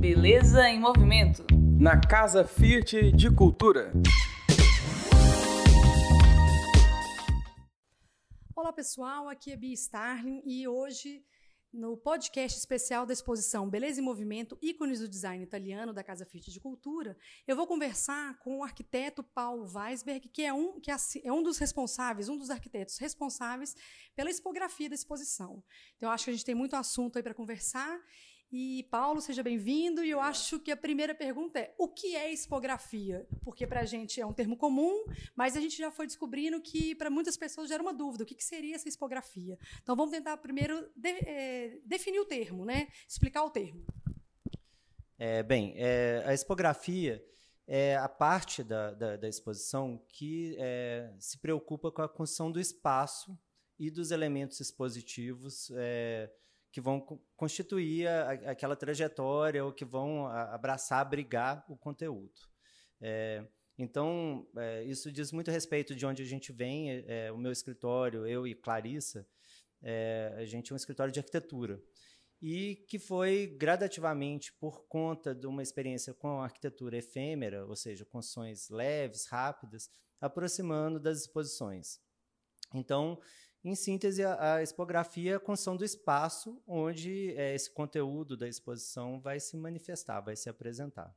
Beleza em Movimento. Na Casa Fiat de Cultura. Olá pessoal, aqui é Bia Starling e hoje no podcast especial da exposição Beleza em Movimento, ícones do design italiano da Casa Fiat de Cultura, eu vou conversar com o arquiteto Paulo Weisberg, que é um, que é um dos responsáveis, um dos arquitetos responsáveis pela expografia da exposição. Então, eu acho que a gente tem muito assunto aí para conversar e Paulo, seja bem-vindo. E eu acho que a primeira pergunta é: o que é expografia? Porque para a gente é um termo comum, mas a gente já foi descobrindo que para muitas pessoas gera uma dúvida: o que, que seria essa expografia? Então vamos tentar primeiro de, é, definir o termo, né? explicar o termo. É, bem, é, a expografia é a parte da, da, da exposição que é, se preocupa com a construção do espaço e dos elementos expositivos é, que vão constituir a, aquela trajetória ou que vão abraçar, abrigar o conteúdo. É, então, é, isso diz muito respeito de onde a gente vem. É, é o meu escritório, eu e Clarissa, é, a gente é um escritório de arquitetura. E que foi gradativamente, por conta de uma experiência com arquitetura efêmera, ou seja, construções leves, rápidas, aproximando das exposições. Então, em síntese, a, a expografia é a construção do espaço onde é, esse conteúdo da exposição vai se manifestar, vai se apresentar.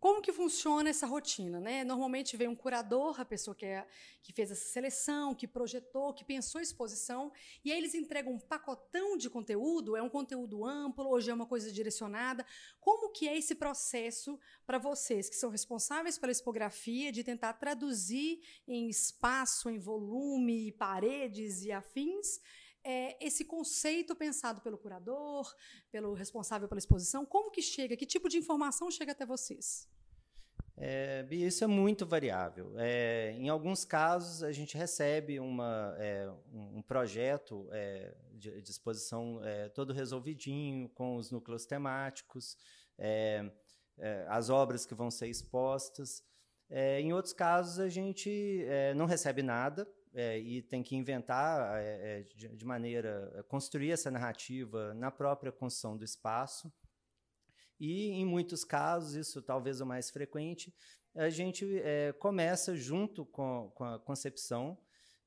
Como que funciona essa rotina? Né? Normalmente vem um curador, a pessoa que, é, que fez essa seleção, que projetou, que pensou a exposição, e aí eles entregam um pacotão de conteúdo, é um conteúdo amplo, hoje é uma coisa direcionada. Como que é esse processo para vocês, que são responsáveis pela expografia, de tentar traduzir em espaço, em volume, paredes e afins, é, esse conceito pensado pelo curador, pelo responsável pela exposição, como que chega, que tipo de informação chega até vocês? É, isso é muito variável. É, em alguns casos, a gente recebe uma, é, um projeto é, de, de, exposição é, todo resolvidinho, com os núcleos temáticos, é, as obras que vão ser expostas. em outros casos, a gente não recebe nada, é, e tem que inventar é, é de, de, maneira é, construir essa narrativa na própria construção do espaço. E em muitos casos isso talvez o mais frequente a gente é, começa junto com, com a concepção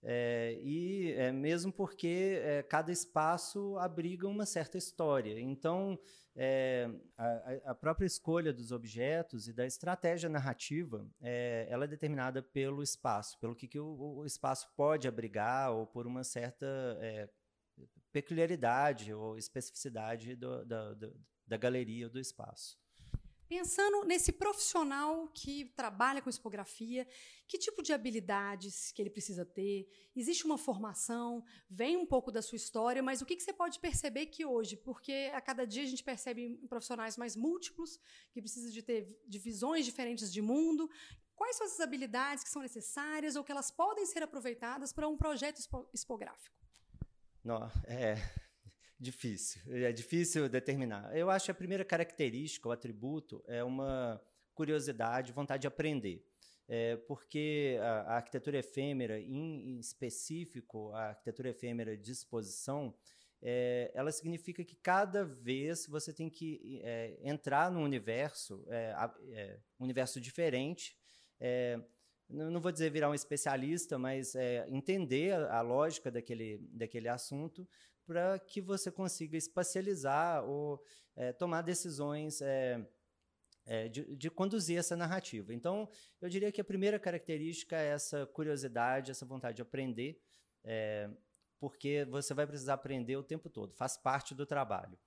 é, e é, mesmo porque é, cada espaço abriga uma certa história. Então, é, a, a, própria escolha dos objetos e da estratégia narrativa, é, ela é determinada pelo espaço, pelo que, que o, o, espaço pode abrigar ou por uma certa é, peculiaridade ou especificidade do, da, da, da galeria ou do espaço. Pensando nesse profissional que trabalha com expografia, que tipo de habilidades que ele precisa ter? Existe uma formação? Vem um pouco da sua história, mas o que, que você pode perceber que hoje, porque a cada dia a gente percebe profissionais mais múltiplos, que precisam de ter visões diferentes de mundo. Quais são essas habilidades que são necessárias ou que elas podem ser aproveitadas para um projeto expográfico? Não, é, Difícil, é difícil determinar. Eu acho que a primeira característica, o atributo, é uma curiosidade, vontade de aprender. É, porque a, a, arquitetura efêmera, em, em, específico, a arquitetura efêmera de exposição, é, ela significa que cada vez você tem que é, entrar num universo, é, é um universo diferente. É, não vou dizer virar um especialista, mas entender a, a, lógica daquele, daquele assunto para que você consiga espacializar ou é, tomar decisões é, é, de, de, conduzir essa narrativa. Então, eu diria que a primeira característica é essa curiosidade, essa vontade de aprender, porque você vai precisar aprender o tempo todo, faz parte do trabalho.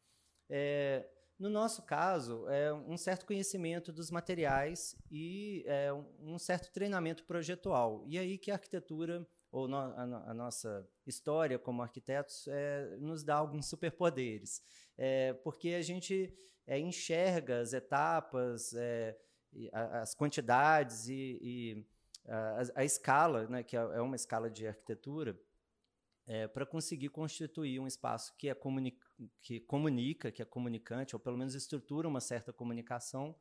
No nosso caso, é um certo conhecimento dos materiais e um certo treinamento projetual. E aí que a arquitetura ou no, a, a, nossa história como arquitetos é, nos dá alguns superpoderes, é, porque a gente é, enxerga as etapas, é, as quantidades e, e a, a, escala, né, que é, é uma escala de arquitetura, é, para conseguir constituir um espaço que, é comuni que comunica, que é comunicante, ou pelo menos estrutura uma certa comunicação,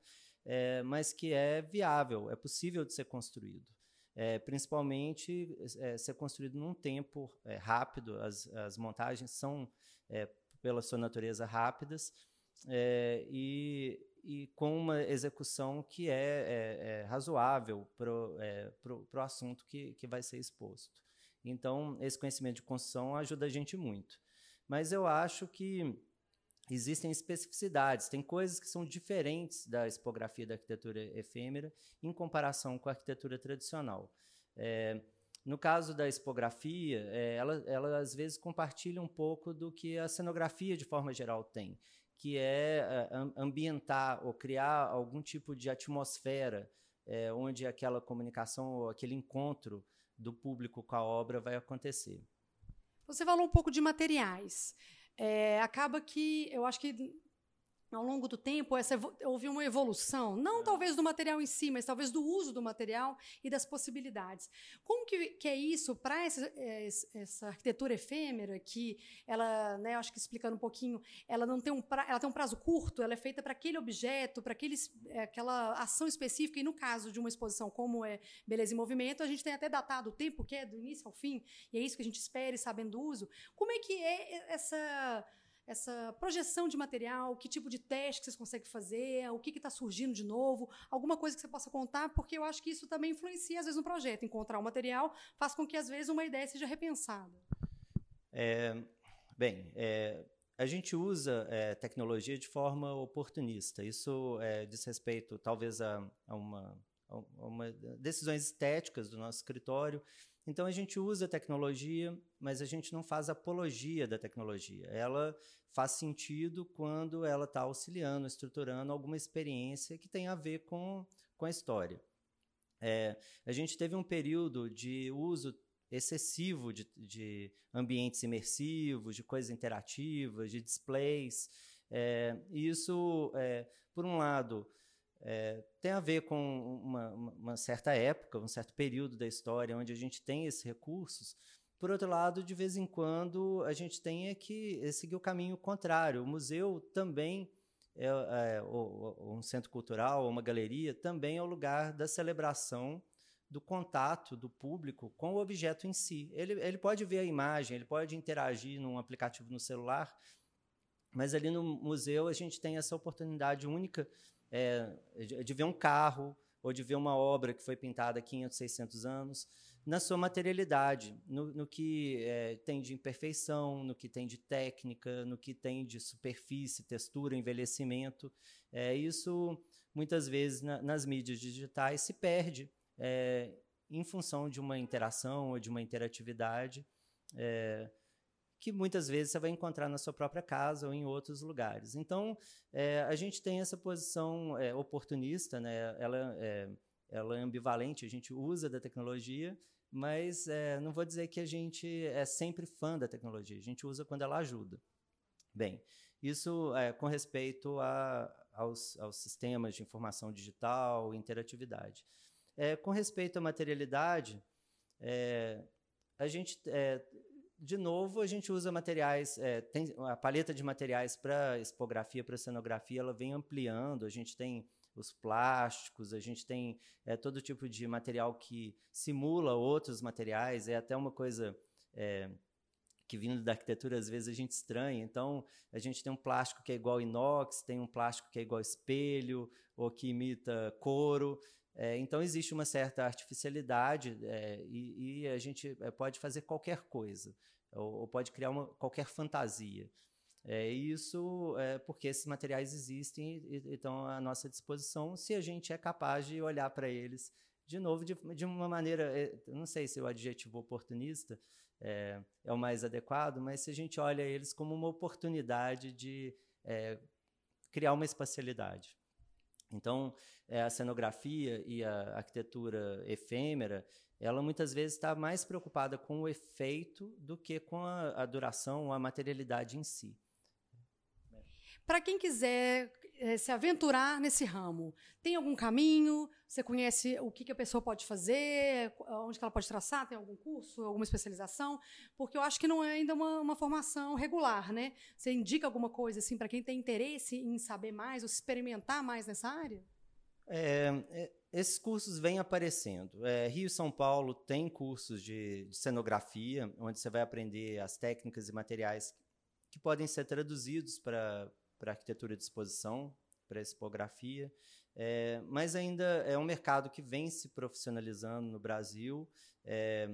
mas que é viável, é possível de ser construído é, principalmente é, ser construído num tempo é, rápido. As, as montagens são, é, pela sua natureza, rápidas é, e, e, com uma execução que é, é, razoável para o assunto que, que vai ser exposto. Então, esse conhecimento de construção ajuda a gente muito. Mas eu acho que existem especificidades, tem coisas que são diferentes da expografia da arquitetura efêmera em comparação com a arquitetura tradicional. É, no caso da expografia, é, ela, ela às vezes compartilha um pouco do que a cenografia, de forma geral, tem, que é, é ambientar ou criar algum tipo de atmosfera é, onde aquela comunicação ou aquele encontro do público com a obra vai acontecer. Você falou um pouco de materiais. É, acaba que eu acho que ao longo do tempo essa, houve uma evolução, não talvez do material em si, mas talvez do uso do material e das possibilidades. Como que, que é isso para essa, é, essa, arquitetura efêmera que ela, né, acho que explicando um pouquinho, ela não tem um pra, ela tem um prazo curto, ela é feita para aquele objeto, para é, aquela ação específica e no caso de uma exposição como é Beleza em Movimento, a gente tem até datado o tempo que é do início ao fim e é isso que a gente espera e sabendo do uso. Como é que é essa essa projeção de material, que tipo de teste que vocês conseguem fazer, o que está surgindo de novo, alguma coisa que você possa contar, porque eu acho que isso também influencia, às vezes, no projeto. Encontrar o material faz com que, às vezes, uma ideia seja repensada. É, bem, é, a gente usa é, tecnologia de forma oportunista. Isso é, diz respeito, talvez, a, a, uma, a uma decisões estéticas do nosso escritório então a gente usa tecnologia, mas a gente não faz apologia da tecnologia. Ela faz sentido quando ela está auxiliando, estruturando alguma experiência que tem a ver com, com a história. É, a gente teve um período de uso excessivo de, de ambientes imersivos, de coisas interativas, de displays. É, e isso, é, por um lado, é, tem a ver com uma, uma, certa época, um certo período da história onde a gente tem esses recursos. Por outro lado, de vez em quando, a gente tem é que seguir o caminho contrário. O museu também, é, é, ou, um centro cultural, ou uma galeria, também é o lugar da celebração do contato do público com o objeto em si. Ele, ele pode ver a imagem, ele pode interagir num aplicativo no celular, mas ali no museu a gente tem essa oportunidade única é, de ver um carro ou de ver uma obra que foi pintada há 500, 600 anos, na sua materialidade, no, no que é, tem de imperfeição, no que tem de técnica, no que tem de superfície, textura, envelhecimento. É, isso, muitas vezes, na, nas mídias digitais, se perde é, em função de uma interação ou de uma interatividade. É, que muitas vezes você vai encontrar na sua própria casa ou em outros lugares. Então, é, a gente tem essa posição é, oportunista, né? ela, é, ela é ambivalente, a gente usa da tecnologia, mas é, não vou dizer que a gente é sempre fã da tecnologia, a gente usa quando ela ajuda. Bem, isso é, com respeito a, aos, aos, sistemas de informação digital, interatividade. É, com respeito à materialidade, a gente de novo, a gente usa materiais, é, tem a paleta de materiais para expografia, para cenografia, ela vem ampliando. A gente tem os plásticos, a gente tem é, todo tipo de material que simula outros materiais. É até uma coisa é, que vindo da arquitetura às vezes a gente estranha. Então, a gente tem um plástico que é igual inox, tem um plástico que é igual espelho, ou que imita couro. É, então, existe uma certa artificialidade é, e, e, a gente é, pode fazer qualquer coisa, ou, ou pode criar uma, qualquer fantasia. É, isso é porque esses materiais existem e, estão à nossa disposição se a gente é capaz de olhar para eles de novo de, de uma maneira, é, não sei se o adjetivo oportunista é, é, o mais adequado, mas se a gente olha eles como uma oportunidade de é, criar uma espacialidade. Então, é, a cenografia e a arquitetura efêmera, ela muitas vezes está mais preocupada com o efeito do que com a, a duração, a materialidade em si. Para quem quiser é, se aventurar nesse ramo, tem algum caminho? Você conhece o que, que, a pessoa pode fazer? Onde ela pode traçar? Tem algum curso, alguma especialização? Porque eu acho que não é ainda uma, uma formação regular, né? Você indica alguma coisa assim para quem tem interesse em saber mais ou se experimentar mais nessa área? É, é, esses cursos vêm aparecendo. É, Rio e São Paulo tem cursos de, de, cenografia, onde você vai aprender as técnicas e materiais que podem ser traduzidos para para arquitetura de exposição, para expografia, é, mas ainda é um mercado que vem se profissionalizando no Brasil. É,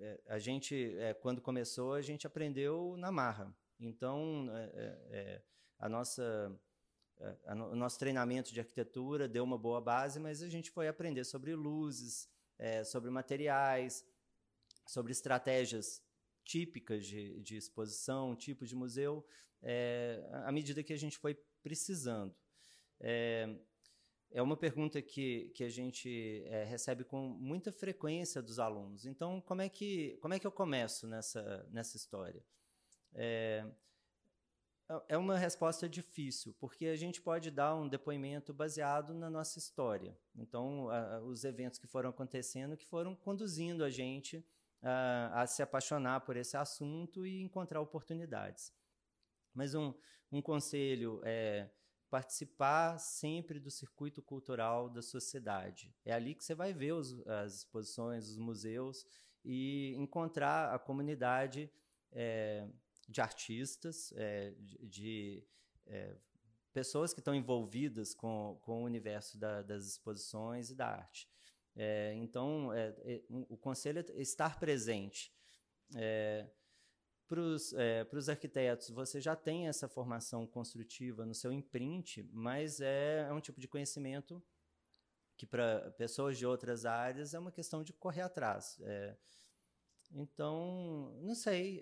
é, a gente, é, quando começou, a gente aprendeu na marra. Então, é, a nossa o nosso treinamento de arquitetura deu uma boa base, mas a gente foi aprender sobre luzes, sobre materiais, sobre estratégias típicas de, de exposição, tipo de museu, é, à medida que a gente foi precisando. É, é uma pergunta que, que a gente é, recebe com muita frequência dos alunos. Então, como é que, como é que eu começo nessa, nessa história? É, é uma resposta difícil, porque a gente pode dar um depoimento baseado na nossa história. Então, a, os eventos que foram acontecendo, que foram conduzindo a gente a, a se apaixonar por esse assunto e encontrar oportunidades. Mas um, um conselho é participar sempre do circuito cultural da sociedade. É ali que você vai ver os, as exposições, os museus e encontrar a comunidade é, de artistas, é, de, de é, pessoas que estão envolvidas com, com o universo da, das exposições e da arte. É, então, é, é, o conselho é estar presente. É, para os arquitetos, você já tem essa formação construtiva no seu imprint, mas é, um tipo de conhecimento que, para pessoas de outras áreas, é uma questão de correr atrás. então, não sei.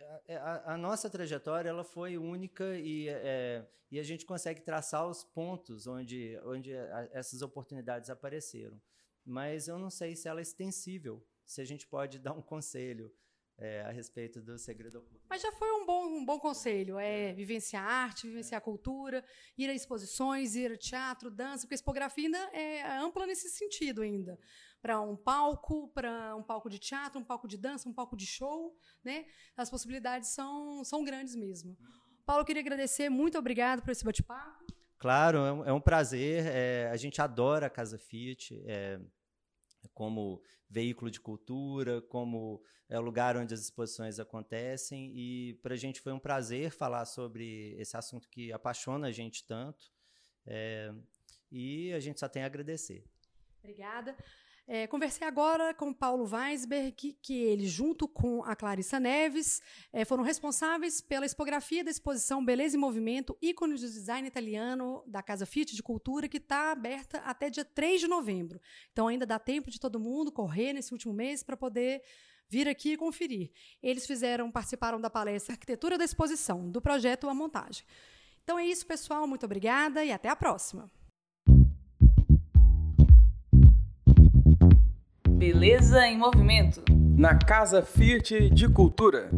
É, é, a, a, nossa trajetória ela foi única e, é, e a gente consegue traçar os pontos onde, onde a, essas oportunidades apareceram. Mas eu não sei se ela é extensível, se a gente pode dar um conselho é, a respeito do segredo oculto. Mas já foi um bom, um bom conselho, é vivenciar a arte, vivenciar a cultura, ir a exposições, ir a teatro, dança, porque a expografia ainda é ampla nesse sentido ainda para um palco, para um palco de teatro, um palco de dança, um palco de show, né? As possibilidades são, são grandes mesmo. Paulo, eu queria agradecer, muito obrigado por esse bate-papo. Claro, é um, é um prazer. É, a gente adora a Casa Fiat. É, como veículo de cultura, como é o lugar onde as exposições acontecem. E para a gente foi um prazer falar sobre esse assunto que apaixona a gente tanto. É, e a gente só tem a agradecer. Obrigada. É, conversei agora com Paulo Weisberg, que, que ele, junto com a Clarissa Neves, é, foram responsáveis pela expografia da exposição Beleza e Movimento, ícones do design italiano da Casa Fiat de Cultura, que está aberta até dia 3 de novembro. Então ainda dá tempo de todo mundo correr nesse último mês para poder vir aqui e conferir. Eles fizeram, participaram da palestra Arquitetura da Exposição, do projeto A Montagem. Então é isso, pessoal. Muito obrigada e até a próxima. Beleza em Movimento. Na Casa Fiat de Cultura.